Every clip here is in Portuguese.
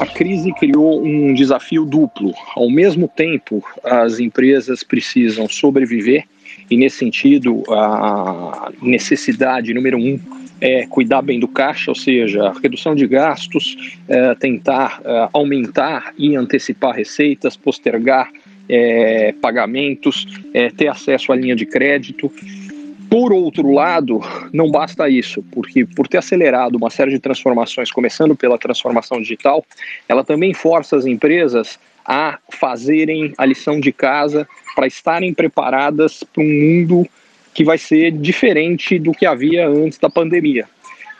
A crise criou um desafio duplo. Ao mesmo tempo, as empresas precisam sobreviver, e nesse sentido, a necessidade número um é cuidar bem do caixa, ou seja, redução de gastos, é, tentar é, aumentar e antecipar receitas, postergar é, pagamentos, é, ter acesso à linha de crédito. Por outro lado, não basta isso, porque por ter acelerado uma série de transformações, começando pela transformação digital, ela também força as empresas a fazerem a lição de casa para estarem preparadas para um mundo que vai ser diferente do que havia antes da pandemia.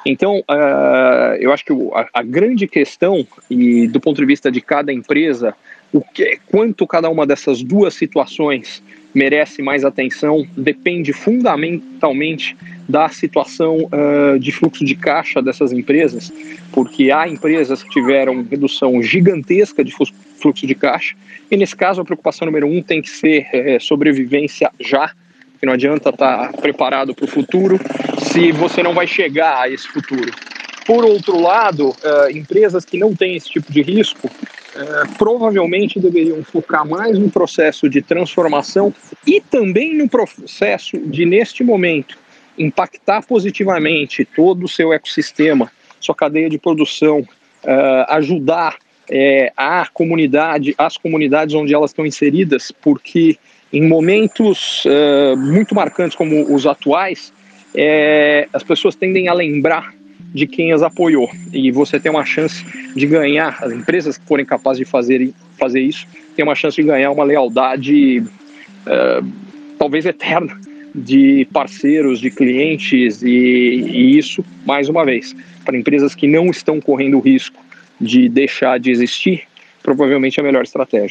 Então, uh, eu acho que a, a, grande questão, e do ponto de vista de cada empresa, o que, quanto cada uma dessas duas situações merece mais atenção depende fundamentalmente da situação uh, de fluxo de caixa dessas empresas, porque há empresas que tiveram redução gigantesca de fluxo de caixa, e nesse caso a preocupação número um tem que ser é, sobrevivência já, porque não adianta estar tá preparado para o futuro se você não vai chegar a esse futuro. Por outro lado, uh, empresas que não têm esse tipo de risco é, provavelmente deveriam focar mais no processo de transformação e também no processo de, neste momento, impactar positivamente todo o seu ecossistema, sua cadeia de produção, uh, ajudar uh, a comunidade, as comunidades onde elas estão inseridas, porque em momentos muito marcantes como os atuais, as pessoas tendem a lembrar de quem as apoiou. E você tem uma chance de ganhar, as empresas que forem capazes de fazer, fazer isso, tem uma chance de ganhar uma lealdade uh, talvez eterna de parceiros, de clientes, e, e isso, mais uma vez, para empresas que não estão correndo o risco de deixar de existir, provavelmente é a melhor estratégia.